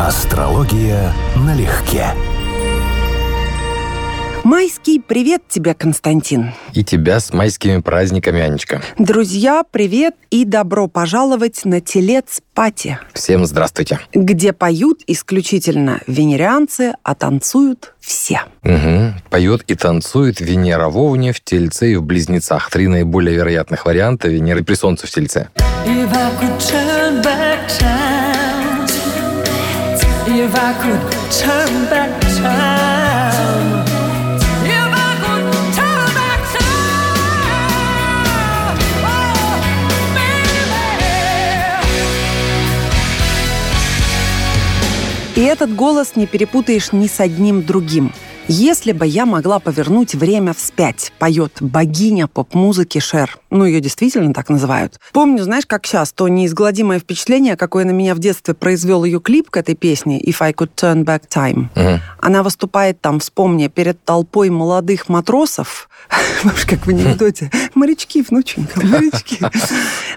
Астрология налегке. Майский привет тебе, Константин. И тебя с майскими праздниками, Анечка. Друзья, привет и добро пожаловать на Телец Пати. Всем здравствуйте. Где поют исключительно венерианцы, а танцуют все. Угу. Поет и танцует Венера в Овне, в Тельце и в Близнецах. Три наиболее вероятных варианта Венеры при Солнце в Тельце. If И этот голос не перепутаешь ни с одним другим. «Если бы я могла повернуть время вспять», поет богиня поп-музыки Шер. Ну, ее действительно так называют. Помню, знаешь, как сейчас, то неизгладимое впечатление, какое на меня в детстве произвел ее клип к этой песне «If I Could Turn Back Time». Угу. Она выступает там, вспомни, перед толпой молодых матросов, как в анекдоте, морячки, внученька, морячки.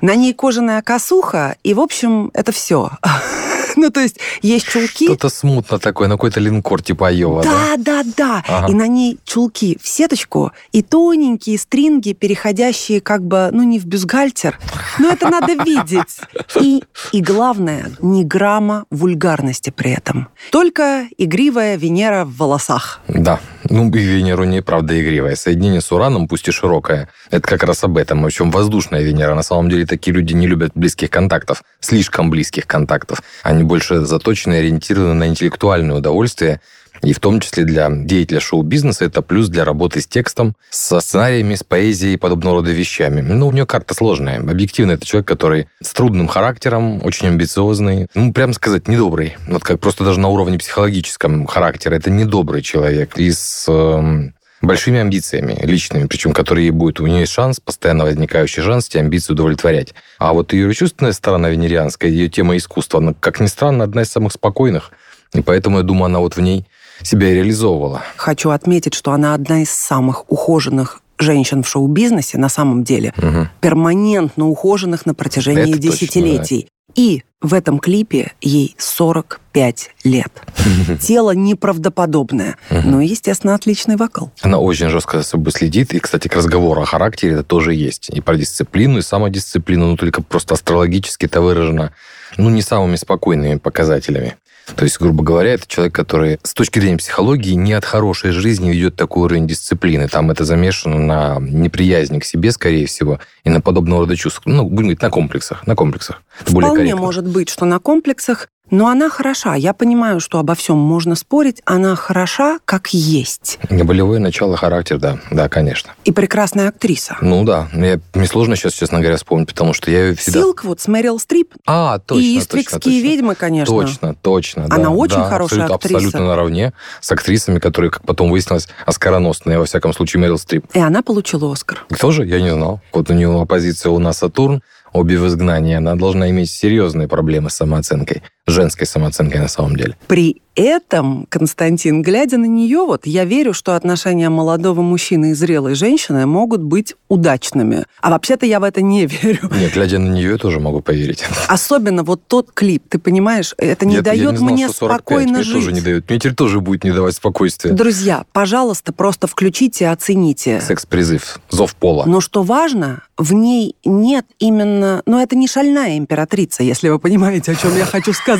На ней кожаная косуха, и, в общем, это все. Ну, то есть есть чулки. Что-то смутно такое, на какой-то линкор типа Айова. Да, да, да. да. Ага. И на ней чулки в сеточку и тоненькие стринги, переходящие как бы, ну, не в бюстгальтер, но это надо видеть. И, и главное, ни грамма вульгарности при этом. Только игривая Венера в волосах. Да, ну, и Венеру не правда игривая. Соединение с Ураном, пусть и широкое, это как раз об этом. В общем, воздушная Венера. На самом деле такие люди не любят близких контактов, слишком близких контактов. Они больше заточены ориентированы на интеллектуальное удовольствие, и в том числе для деятеля шоу-бизнеса это плюс для работы с текстом, со сценариями, с поэзией и подобного рода вещами. Ну, у нее карта сложная. Объективно, это человек, который с трудным характером, очень амбициозный, ну, прям сказать, недобрый. Вот как просто даже на уровне психологическом характера. Это недобрый человек. И с э, большими амбициями личными, причем которые будет, у нее есть шанс, постоянно возникающий шанс эти амбиции удовлетворять. А вот ее чувственная сторона венерианская, ее тема искусства, она, как ни странно, одна из самых спокойных. И поэтому, я думаю, она вот в ней себя реализовывала. Хочу отметить, что она одна из самых ухоженных женщин в шоу-бизнесе на самом деле, угу. перманентно ухоженных на протяжении Это десятилетий. Точно, да. И в этом клипе ей 45 лет. Тело неправдоподобное, но, естественно, отличный вокал. Она очень жестко за собой следит. И, кстати, к разговору о характере это тоже есть. И про дисциплину, и самодисциплину, но только просто астрологически это выражено ну, не самыми спокойными показателями. То есть, грубо говоря, это человек, который с точки зрения психологии не от хорошей жизни ведет такой уровень дисциплины. Там это замешано на неприязни к себе, скорее всего, и на подобного рода чувства. Ну, будем говорить, на комплексах. На комплексах. Вполне может быть, что на комплексах, но она хороша. Я понимаю, что обо всем можно спорить. Она хороша, как есть. Болевое начало, характер, да. Да, конечно. И прекрасная актриса. Ну да. Мне, мне сложно сейчас, честно говоря, вспомнить, потому что я ее всегда... Силквуд с Мэрил Стрип. А, точно, И «Иствикские ведьмы», конечно. Точно, точно. Она да, очень да, хорошая абсолютно, актриса. Абсолютно наравне с актрисами, которые, как потом выяснилось, оскароносные, во всяком случае, Мэрил Стрип. И она получила Оскар. Тоже? Я не знал. Вот у него оппозиция у нас Сатурн, обе в изгнании, она должна иметь серьезные проблемы с самооценкой, женской самооценкой на самом деле. При этом, Константин, глядя на нее, вот я верю, что отношения молодого мужчины и зрелой женщины могут быть удачными. А вообще-то я в это не верю. Нет, глядя на нее, я тоже могу поверить. Особенно вот тот клип, ты понимаешь, это не я, дает я не знал, мне что 45, спокойно мне жить. тоже не дает. Мне теперь тоже будет не давать спокойствия. Друзья, пожалуйста, просто включите и оцените. Секс-призыв, зов пола. Но что важно, в ней нет именно... Ну, это не шальная императрица, если вы понимаете, о чем я хочу сказать.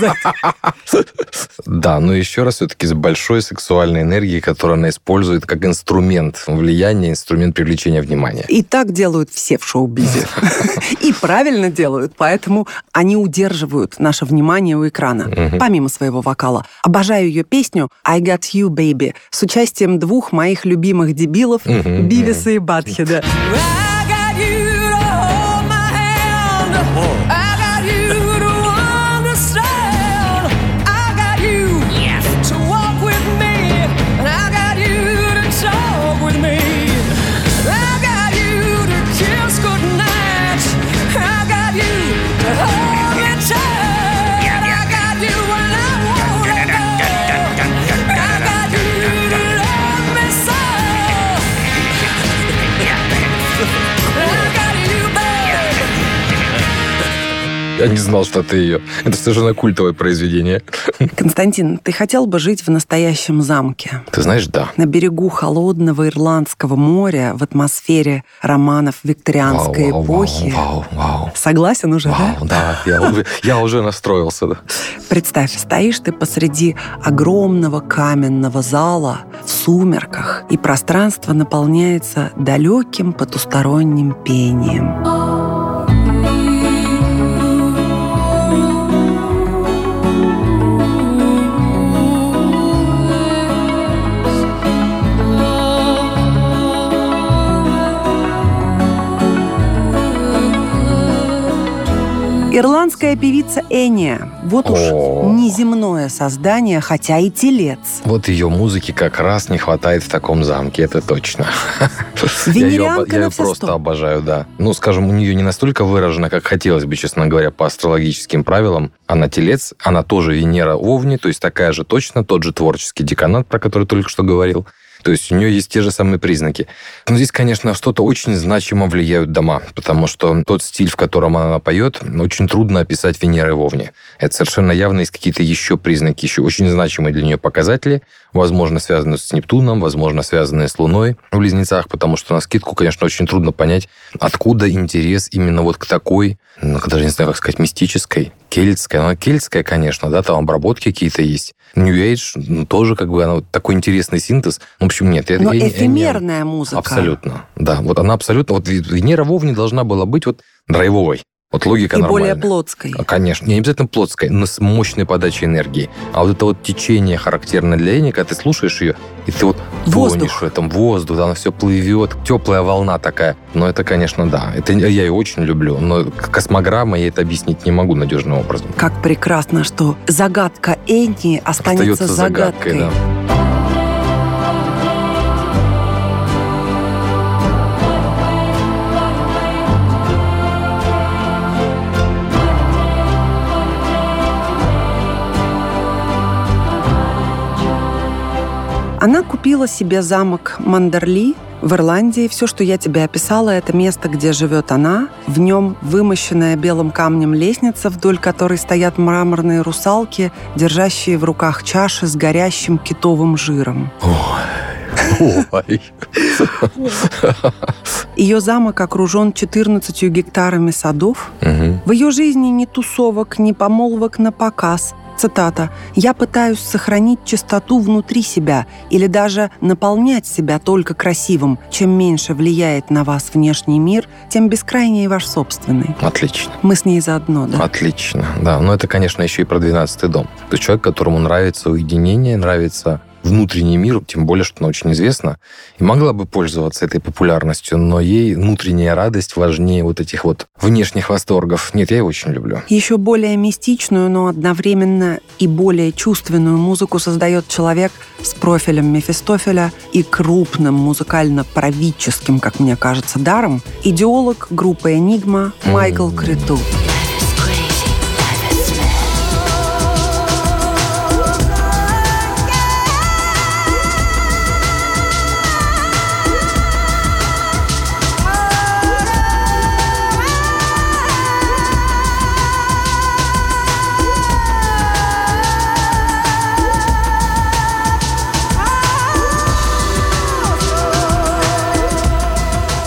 Да, но еще раз все-таки с большой сексуальной энергией, которую она использует как инструмент влияния, инструмент привлечения внимания. И так делают все в шоу-бизе. И правильно делают, поэтому они удерживают наше внимание у экрана, помимо своего вокала. Обожаю ее песню «I Got You, Baby» с участием двух моих любимых дебилов Бивиса и Батхеда. I Я не знал, что ты ее. Это совершенно культовое произведение. Константин, ты хотел бы жить в настоящем замке? Ты знаешь, да. На берегу холодного Ирландского моря в атмосфере романов викторианской Вау, вау, эпохи. Вау, вау, Согласен уже, да? вау. Да, я, уже- я уже настроился. Да. Представь, стоишь ты посреди огромного каменного зала в сумерках, и пространство наполняется далеким потусторонним пением. Ирландская певица Эния. Вот уж О. неземное создание, хотя и телец. Вот ее музыки как раз не хватает в таком замке, это точно. Я ее, я ее просто сто. обожаю, да. Ну, скажем, у нее не настолько выражено, как хотелось бы, честно говоря, по астрологическим правилам. Она телец, она тоже Венера Овни, то есть такая же точно, тот же творческий деканат, про который только что говорил. То есть у нее есть те же самые признаки. Но здесь, конечно, что-то очень значимо влияют дома, потому что тот стиль, в котором она поет, очень трудно описать Венерой в Овне. Это совершенно явно есть какие-то еще признаки, еще очень значимые для нее показатели, возможно, связанные с Нептуном, возможно, связанные с Луной в Близнецах, потому что на скидку, конечно, очень трудно понять, откуда интерес именно вот к такой, ну, даже не знаю, как сказать, мистической, кельтской. Ну, кельтская, конечно, да, там обработки какие-то есть. New Age ну, тоже как бы она такой интересный синтез. Ну, в общем, нет. я- Но я- я эфемерная музыка. Абсолютно, да. Вот она абсолютно... Вот Венера в Овне должна была быть вот драйвовой. Вот логика И нормальная. более плотской. А, Конечно, не обязательно плотской, но с мощной подачей энергии. А вот это вот течение характерное для Эни, когда ты слушаешь ее, и ты вот Воздух. тонешь в этом воздух, она все плывет, теплая волна такая. Но это, конечно, да. Это я ее очень люблю. Но космограмма я это объяснить не могу надежным образом. Как прекрасно, что загадка Энни останется Остается загадкой. загадкой, да. Она купила себе замок Мандерли в Ирландии. Все, что я тебе описала, это место, где живет она. В нем вымощенная белым камнем лестница, вдоль которой стоят мраморные русалки, держащие в руках чаши с горящим китовым жиром. Ой. Ее замок окружен 14 гектарами садов. Мгм. В ее жизни ни тусовок, ни помолвок на показ. Цитата. «Я пытаюсь сохранить чистоту внутри себя или даже наполнять себя только красивым. Чем меньше влияет на вас внешний мир, тем бескрайнее ваш собственный». Отлично. Мы с ней заодно, да? Отлично, да. Но это, конечно, еще и про 12 дом. То есть человек, которому нравится уединение, нравится внутренний мир, тем более, что она очень известна, и могла бы пользоваться этой популярностью, но ей внутренняя радость важнее вот этих вот внешних восторгов. Нет, я ее очень люблю. Еще более мистичную, но одновременно и более чувственную музыку создает человек с профилем Мефистофеля и крупным музыкально-правительским, как мне кажется, даром, идеолог группы «Энигма» Майкл Криту.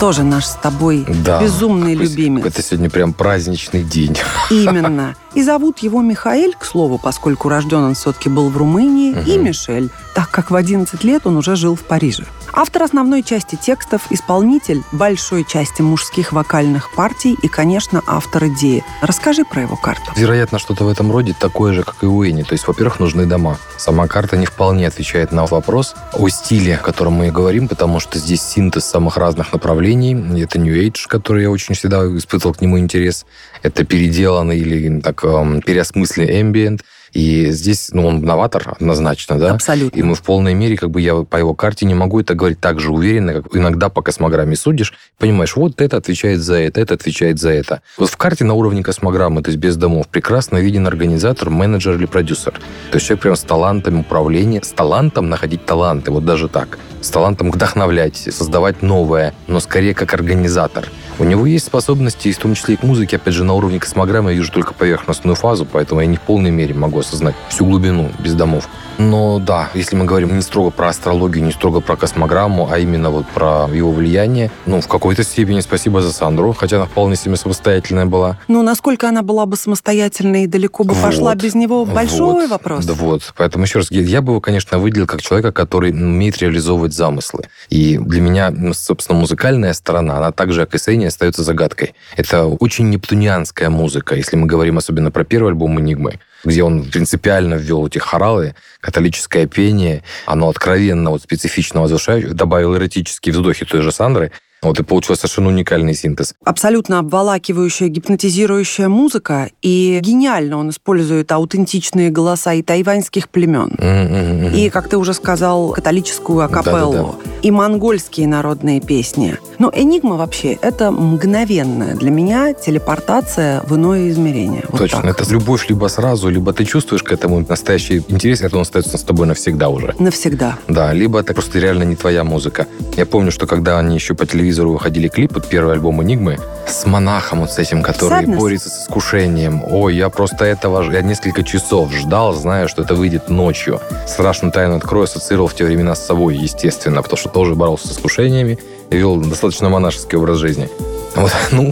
Тоже наш с тобой Да. безумный Какой- любимец. Это сегодня прям праздничный день. Именно. И зовут его Михаэль, к слову, поскольку рожден он все-таки был в Румынии, и Мгм. Мишель, так как в 11 лет он уже жил в Париже. Автор основной части текстов, исполнитель большой части мужских вокальных партий и, конечно, автор идеи. Расскажи про его карту. Вероятно, что-то в этом роде такое же, как и у Эни. То есть, во-первых, нужны дома. Сама карта не вполне отвечает на вопрос о стиле, о котором мы и говорим, потому что здесь синтез самых разных направлений. Это New Age, который я очень всегда испытывал к нему интерес. Это переделанный или так эм, переосмысленный ambient. И здесь, ну, он новатор однозначно, да? Абсолютно. И мы в полной мере, как бы я по его карте не могу это говорить так же уверенно, как иногда по космограмме судишь, понимаешь, вот это отвечает за это, это отвечает за это. Вот в карте на уровне космограммы, то есть без домов, прекрасно виден организатор, менеджер или продюсер. То есть человек прям с талантом управления, с талантом находить таланты, вот даже так. С талантом вдохновлять, создавать новое, но скорее как организатор. У него есть способности, и в том числе и к музыке, опять же, на уровне космограммы я вижу только поверхностную фазу, поэтому я не в полной мере могу осознать всю глубину без домов. Но да, если мы говорим не строго про астрологию, не строго про космограмму, а именно вот про его влияние, ну, в какой-то степени спасибо за Сандру, хотя она вполне себе самостоятельная была. Ну, насколько она была бы самостоятельной и далеко бы пошла Вот. без него, большой Вот. вопрос. Да вот. Поэтому еще раз, я, бы его, конечно, выделил как человека, который умеет реализовывать замыслы. И для меня, собственно, музыкальная сторона, она также, как и Сеня, остается загадкой. Это очень нептунианская музыка, если мы говорим особенно про первый альбом «Энигмы», где он принципиально ввел эти хоралы, католическое пение, оно откровенно вот специфично возвышающее, добавил эротические вздохи той же Сандры, вот и получился совершенно уникальный синтез. Абсолютно обволакивающая, гипнотизирующая музыка, и гениально он использует аутентичные голоса и тайваньских племен. М-м-м. И, как ты уже сказал, католическую акапеллу. Да-да-да. И монгольские народные песни. Но «Энигма» вообще — это мгновенная для меня телепортация в иное измерение. Вот Точно. так. Это любовь либо сразу, либо ты чувствуешь к этому настоящий интерес, это он остается с тобой навсегда уже. Навсегда. Да, либо это просто реально не твоя музыка. Я помню, что когда они еще по телевизору выходили клип, вот первый альбом «Энигмы», с монахом вот с этим, который Sadness? борется с искушением. Ой, я просто этого... Я несколько часов ждал, зная, что это выйдет ночью. Страшную тайну открою, ассоциировал в те времена с собой, естественно, потому что тоже боролся с искушениями вел достаточно монашеский образ жизни. Вот, ну,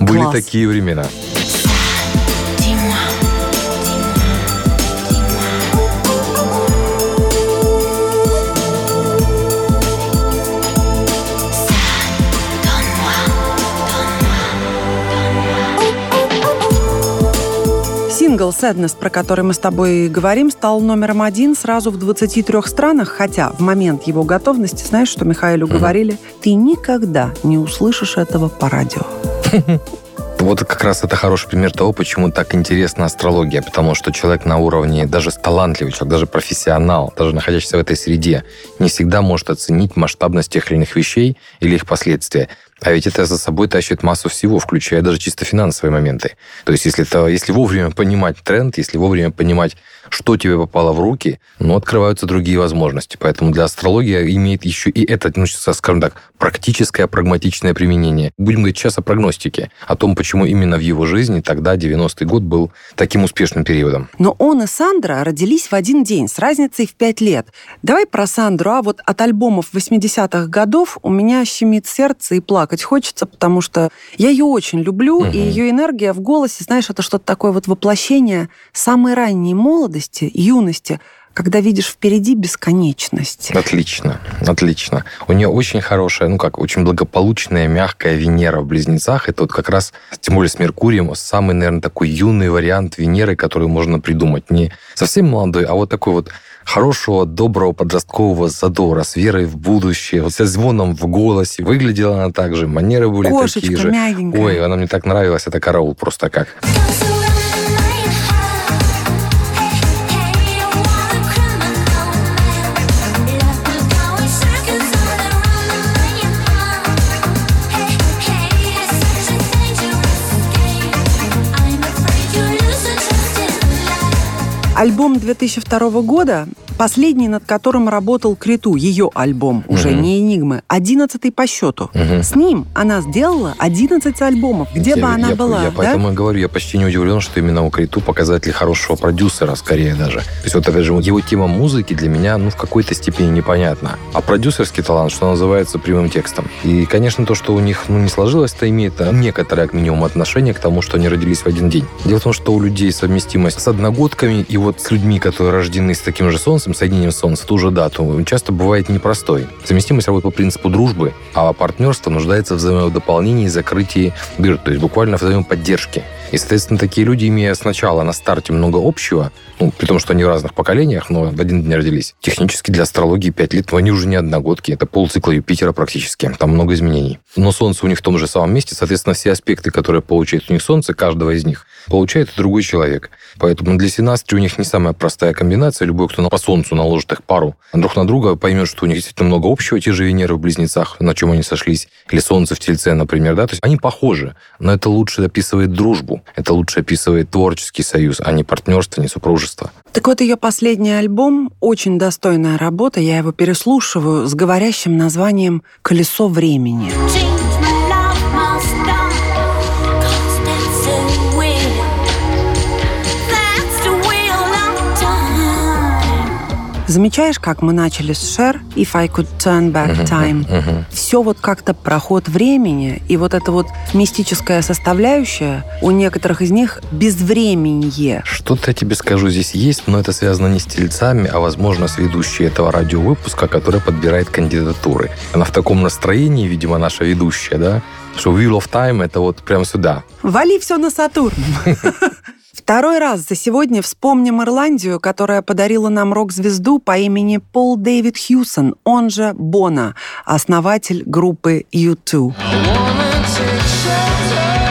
были Класс. такие времена. Сингл «Sadness», про который мы с тобой говорим, стал номером один сразу в 23 странах, хотя в момент его готовности, знаешь, что Михаилу говорили? Ты никогда не услышишь этого по радио. Вот как раз это хороший пример того, почему так интересна астрология, потому что человек на уровне, даже талантливый человек, даже профессионал, даже находящийся в этой среде, не всегда может оценить масштабность тех или иных вещей или их последствия. А ведь это за собой тащит массу всего, включая даже чисто финансовые моменты. То есть если, это, если вовремя понимать тренд, если вовремя понимать, что тебе попало в руки, ну, открываются другие возможности. Поэтому для астрологии имеет еще и это, ну, скажем так, практическое, прагматичное применение. Будем говорить сейчас о прогностике, о том, почему именно в его жизни тогда, 90-й год, был таким успешным периодом. Но он и Сандра родились в один день с разницей в пять лет. Давай про Сандру, а вот от альбомов 80-х годов у меня щемит сердце и плакать хочется, потому что я ее очень люблю, Мгм. и ее энергия в голосе, знаешь, это что-то такое вот воплощение самой ранней молодости, юности, когда видишь впереди бесконечность. Отлично, отлично. У нее очень хорошая, ну как, очень благополучная, мягкая Венера в Близнецах. Это вот как раз, тем более с Меркурием, самый, наверное, такой юный вариант Венеры, который можно придумать. Не совсем молодой, а вот такой вот хорошего, доброго подросткового задора с верой в будущее, вот со звоном в голосе. Выглядела она так же, манеры были Кошечка такие же. мягенькая. Ой, она мне так нравилась, это караул просто как. Альбом 2002 года, последний, над которым работал Криту, ее альбом, уже Мгм. не «Энигмы», одиннадцатый по счету. Мгм. С ним она сделала 11 альбомов, где Я- бы она я, была, Я да? поэтому и говорю, я почти не удивлен, что именно у Криту показатели хорошего продюсера, скорее даже. То есть вот, опять же, его тема музыки для меня, ну, в какой-то степени непонятна. А продюсерский талант, что называется, прямым текстом. И, конечно, то, что у них, ну, не сложилось, это имеет а, некоторое, как минимум, отношение к тому, что они родились в один день. Дело в том, что у людей совместимость с одногодками и вот с людьми, которые рождены с таким же солнцем, соединением солнца, ту же дату, часто бывает непростой. Совместимость работает по принципу дружбы, а партнерство нуждается в взаимодополнении и закрытии дыр, то есть буквально в взаимоподдержке. И, соответственно, такие люди, имея сначала на старте много общего, ну, при том, что они в разных поколениях, но в один день родились, технически для астрологии 5 лет, но они уже не одногодки, это полцикла Юпитера практически, там много изменений. Но Солнце у них в том же самом месте, соответственно, все аспекты, которые получает у них Солнце, каждого из них, получает другой человек. Поэтому для синастрии у них не самая простая комбинация. Любой, кто на- по Солнцу наложит их пару друг на друга, поймет, что у них действительно много общего, те же Венеры в Близнецах, на чем они сошлись, или Солнце в Тельце, например, да, то есть они похожи, но это лучше описывает дружбу, это лучше описывает творческий союз, а не партнерство, не супружество. Так вот, ее последний альбом очень достойная работа. Я его переслушиваю с говорящим названием «Колесо времени». Change Замечаешь, как мы начали с Cher «If I could turn back time»? Мгм. Все вот как-то проход времени, и вот эта вот мистическая составляющая у некоторых из них безвременье. Что-то я тебе скажу здесь есть, но это связано не с тельцами, а, возможно, с ведущей этого радиовыпуска, которая подбирает кандидатуры. Она в таком настроении, видимо, наша ведущая, да, что Wheel of Time — это вот прям сюда. Вали все на Сатурн. Второй раз за сегодня вспомним Ирландию, которая подарила нам рок-звезду по имени Пол Дэвид Хьюсон, он же Бона, основатель группы U2. Still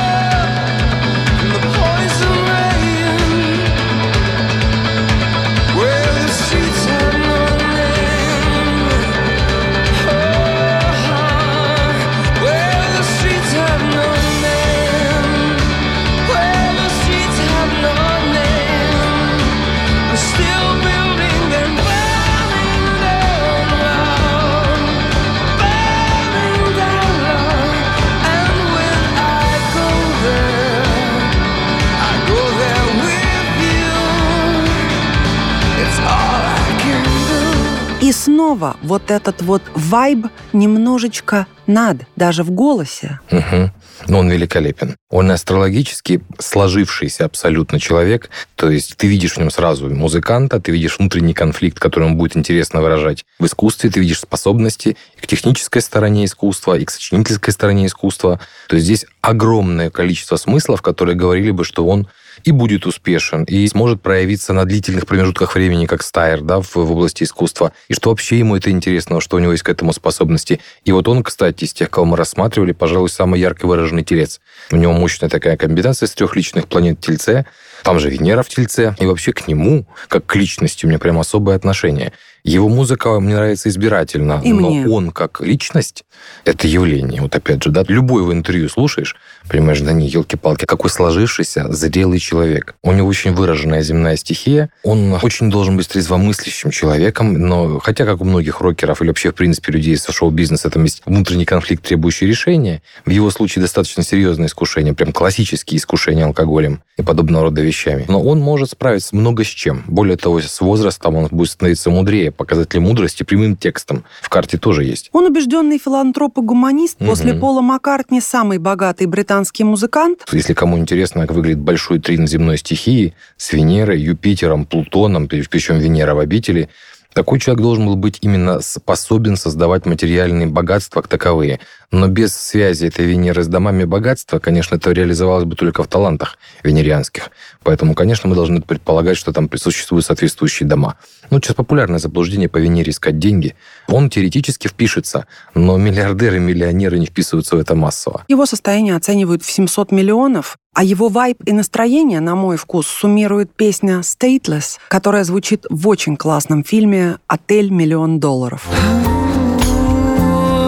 вот этот вот вайб немножечко над, даже в голосе. Мгм. Но он великолепен. Он астрологически сложившийся абсолютно человек. То есть ты видишь в нем сразу музыканта, ты видишь внутренний конфликт, который ему будет интересно выражать в искусстве, ты видишь способности и к технической стороне искусства, и к сочинительской стороне искусства. То есть здесь огромное количество смыслов, которые говорили бы, что он и будет успешен, и сможет проявиться на длительных промежутках времени, как Стайер, да, в, в области искусства, и что вообще ему это интересно, что у него есть к этому способности. И вот он, кстати, из тех, кого мы рассматривали, пожалуй, самый ярко выраженный телец. У него мощная такая комбинация из трех личных планет Тельце, там же Венера в Тельце, и вообще к нему, как к личности, у меня прям особое отношение. Его музыка мне нравится избирательно, И но мне. он как личность, это явление. Вот опять же, да, любой в интервью слушаешь, понимаешь, да не, елки-палки, какой сложившийся, зрелый человек. У него очень выраженная земная стихия, он очень должен быть трезвомыслящим человеком, но хотя, как у многих рокеров или вообще, в принципе, людей со шоу-бизнеса, там есть внутренний конфликт, требующий решения, в его случае достаточно серьезное искушение, прям классические искушения алкоголем и подобного рода вещами. Но он может справиться много с чем. Более того, с возрастом он будет становиться мудрее. Показатели мудрости прямым текстом в карте тоже есть. Он убежденный филантроп и гуманист. Мгм. После Пола Маккартни самый богатый британский музыкант. Если кому интересно, как выглядит большой трин земной стихии с Венерой, Юпитером, Плутоном, причем Венера в обители, такой человек должен был быть именно способен создавать материальные богатства как таковые. Но без связи этой Венеры с домами богатства, конечно, это реализовалось бы только в талантах венерианских. Поэтому, конечно, мы должны предполагать, что там существуют соответствующие дома. Ну, сейчас популярное заблуждение по Венере искать деньги. Он теоретически впишется, но миллиардеры, миллионеры не вписываются в это массово. Его состояние оценивают в 700 миллионов, а его вайб и настроение, на мой вкус, суммирует песня «Stateless», которая звучит в очень классном фильме «Отель миллион долларов».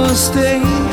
Oh,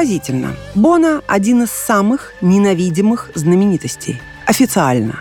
поразительно, Бона – один из самых ненавидимых знаменитостей. Официально.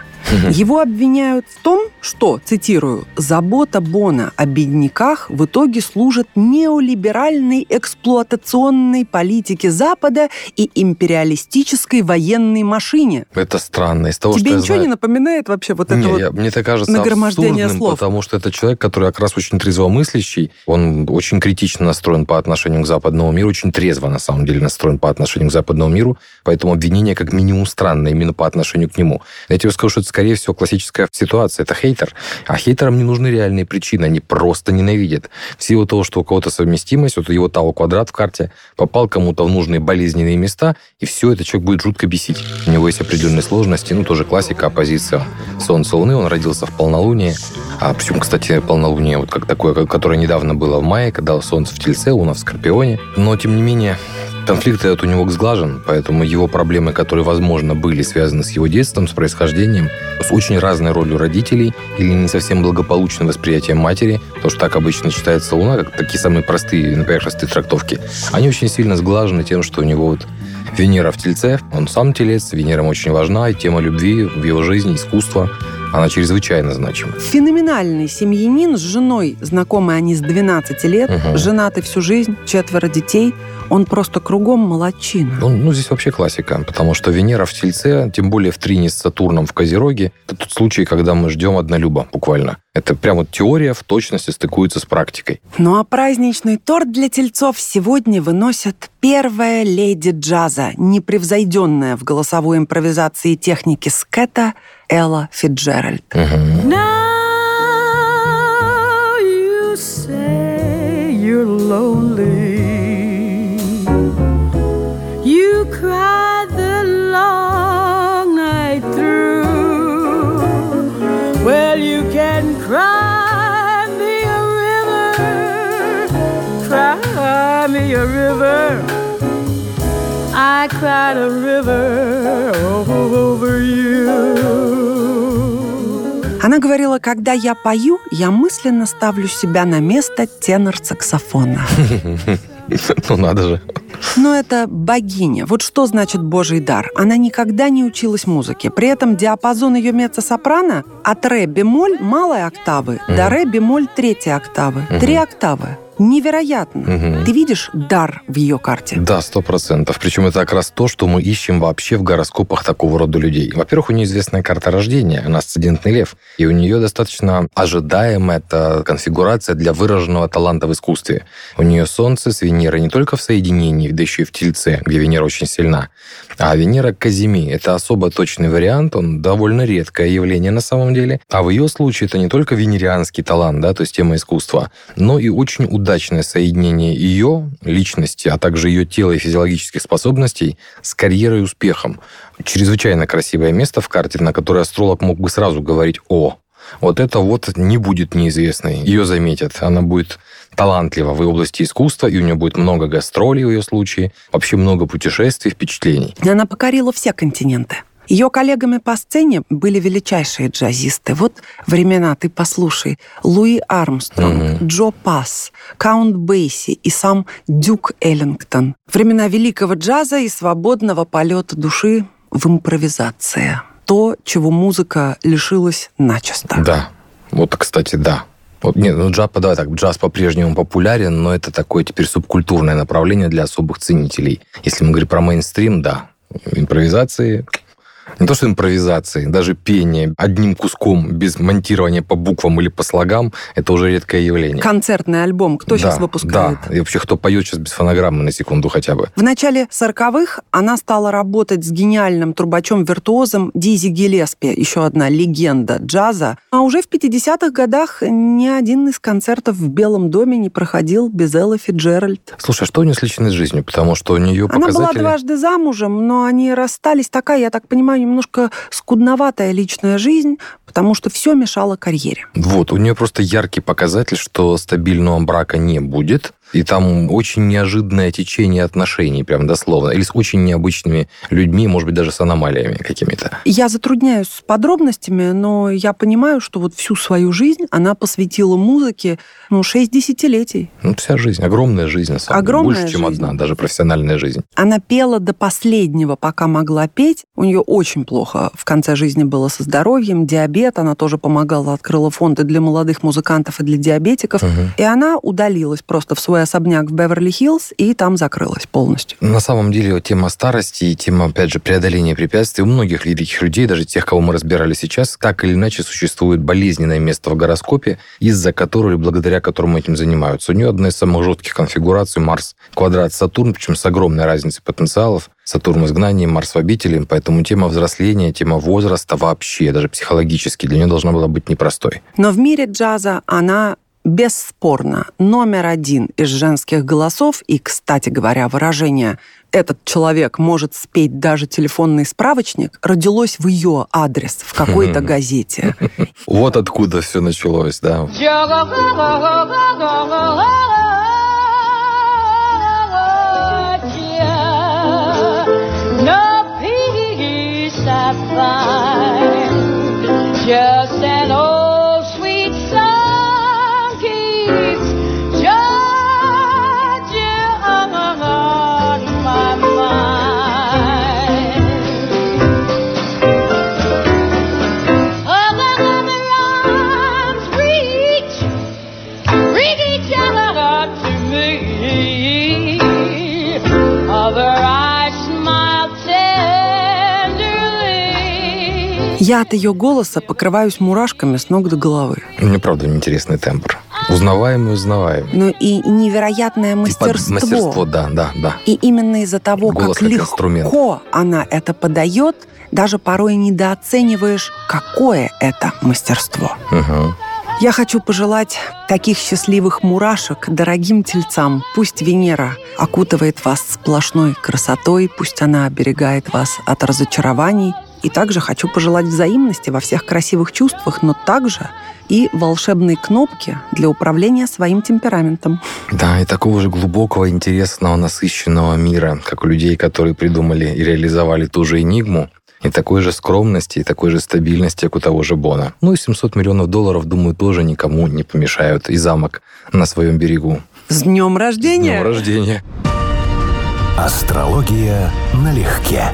Его обвиняют в том, что, цитирую, «забота Бона о бедняках в итоге служит неолиберальной эксплуатационной политике Запада и империалистической военной машине». Это странно. Из того, Тебе что ничего знаю- не напоминает вообще вот Не, это вот? я- мне это кажется нагромождение абсурдным, слов. потому что это человек, который как раз очень трезвомыслящий, он очень критично настроен по отношению к западному миру, очень трезво, на самом деле, настроен по отношению к западному миру, поэтому обвинение как минимум странное именно по отношению к нему. Я тебе скажу, что это, скорее всего, классическая ситуация. Это хейтер. А хейтерам не нужны реальные причины, они просто ненавидят. В силу того, что у кого-то совместимость, вот его тау квадрат в карте, попал кому-то в нужные болезненные места, и все, это человек будет жутко бесить. У него есть определенные сложности, ну, тоже классика, оппозиция Солнца, Луны, он родился в полнолуние, а причем, кстати, полнолуние, вот как такое, которое недавно было в мае, когда Солнце в Тельце, Луна в Скорпионе. Но, тем не менее, Конфликт этот у него сглажен, поэтому его проблемы, которые, возможно, были связаны с его детством, с происхождением, с очень разной ролью родителей или не совсем благополучным восприятием матери, то, что так обычно читается Луна, как такие самые простые, на поверхности трактовки, они очень сильно сглажены тем, что у него вот Венера в Тельце, он сам телец, Венера очень важна, и тема любви в его жизни, искусства, она чрезвычайно значима. Феноменальный семьянин с женой, знакомы они с 12 лет, Мгм. женаты всю жизнь, четверо детей. Он просто кругом молодчина. Ну, ну, здесь вообще классика, потому что Венера в Тельце, тем более в трине с Сатурном в Козероге, это тот случай, когда мы ждем однолюба, буквально. Это прям вот теория в точности стыкуется с практикой. Ну а праздничный торт для тельцов сегодня выносят первая леди джаза, непревзойденная в голосовой импровизации техники скета Элла Фиджеральд. Мгм. I cried a river over you. Она говорила, когда я пою, я мысленно ставлю себя на место тенор-саксофона. Ну, надо же. Но это богиня. Вот что значит божий дар? Она никогда не училась музыке. При этом диапазон ее меццо-сопрано от ре бемоль малой октавы до ре бемоль третьей октавы. Три октавы. Невероятно. Мгм. Ты видишь дар в ее карте? Да, сто процентов. Причем это как раз то, что мы ищем вообще в гороскопах такого рода людей. Во-первых, у нее известная карта рождения, она асцендентный лев, и у нее достаточно ожидаемая эта конфигурация для выраженного таланта в искусстве. У нее Солнце с Венерой не только в соединении, да еще и в Тельце, где Венера очень сильна, а Венера Казими – это особо точный вариант, он довольно редкое явление на самом деле. А в ее случае это не только венерианский талант, да, то есть тема искусства, но и очень удачное соединение ее личности, а также ее тела и физиологических способностей с карьерой и успехом. Чрезвычайно красивое место в карте, на которое астролог мог бы сразу говорить «О». Вот это вот не будет неизвестной. Ее заметят. Она будет талантлива в области искусства, и у нее будет много гастролей в ее случае, вообще много путешествий, впечатлений. Она покорила все континенты. Ее коллегами по сцене были величайшие джазисты. Вот времена, ты послушай. Луи Армстронг, Мгм. Джо Пасс, Каунт Бейси и сам Дюк Эллингтон. Времена великого джаза и свободного полета души в импровизации. То, чего музыка лишилась начисто. Да. Вот, кстати, да. Вот, нет, ну джаз, давай так, джаз по-прежнему популярен, но это такое теперь субкультурное направление для особых ценителей. Если мы говорим про мейнстрим, да. Импровизации, не то что импровизации, даже пение одним куском без монтирования по буквам или по слогам, это уже редкое явление. Концертный альбом кто сейчас Да, выпускает? Да, и вообще кто поет сейчас без фонограммы на секунду хотя бы. В начале 40-х она стала работать с гениальным трубачом-виртуозом Дизи Гиллеспи, еще одна легенда джаза. А уже в 50-х годах ни один из концертов в Белом доме не проходил без Эллы Фиджеральд. Слушай, а что у нее с личной жизнью? Потому что у нее Она была показатели... дважды замужем, но они расстались. Такая, я так понимаю, немножко скудноватая личная жизнь, потому что все мешало карьере. Вот, у нее просто яркий показатель, что стабильного брака не будет. И там очень неожиданное течение отношений, прям дословно. Или с очень необычными людьми, может быть, даже с аномалиями какими-то. Я затрудняюсь с подробностями, но я понимаю, что вот всю свою жизнь она посвятила музыке, ну, 6 десятилетий. Ну, вся жизнь, огромная жизнь, на самом. Огромная Больше, чем жизнь. одна, даже профессиональная жизнь. Она пела до последнего, пока могла петь. У нее очень плохо в конце жизни было со здоровьем, диабет. Она тоже помогала, открыла фонды для молодых музыкантов и для диабетиков. Мгм. И она удалилась просто в свой особняк в Беверли-Хиллз и там закрылась полностью. На самом деле тема старости и тема, опять же, преодоления препятствий у многих великих людей, даже тех, кого мы разбирали сейчас, так или иначе существует болезненное место в гороскопе, из-за которого или благодаря которому этим занимаются. У нее одна из самых жестких конфигураций Марс квадрат Сатурн, причем с огромной разницей потенциалов. Сатурн в изгнании, Марс в обители, поэтому тема взросления, тема возраста вообще, даже психологически, для нее должна была быть непростой. Но в мире джаза она бесспорно номер один из женских голосов. И, кстати говоря, выражение «этот человек может спеть даже телефонный справочник» родилось в ее адрес в какой-то газете. Вот откуда все началось, да. Я от ее голоса покрываюсь мурашками с ног до головы. Мне правда интересный тембр. Узнаваемый, узнаваемый. Ну и невероятное мастерство. мастерство, да, да, да. И именно из-за того, Голос как как легко инструмент. она это подает, даже порой недооцениваешь, какое это мастерство. Мгм. Я хочу пожелать таких счастливых мурашек дорогим тельцам. Пусть Венера окутывает вас сплошной красотой, пусть она оберегает вас от разочарований. И также хочу пожелать взаимности во всех красивых чувствах, но также и волшебной кнопки для управления своим темпераментом. Да, и такого же глубокого, интересного, насыщенного мира, как у людей, которые придумали и реализовали ту же «Энигму», и такой же скромности, и такой же стабильности, как у того же Бона. Ну и 700 миллионов долларов, думаю, тоже никому не помешают. И замок на своем берегу. С днем С рождения! днем рождения! Астрология налегке.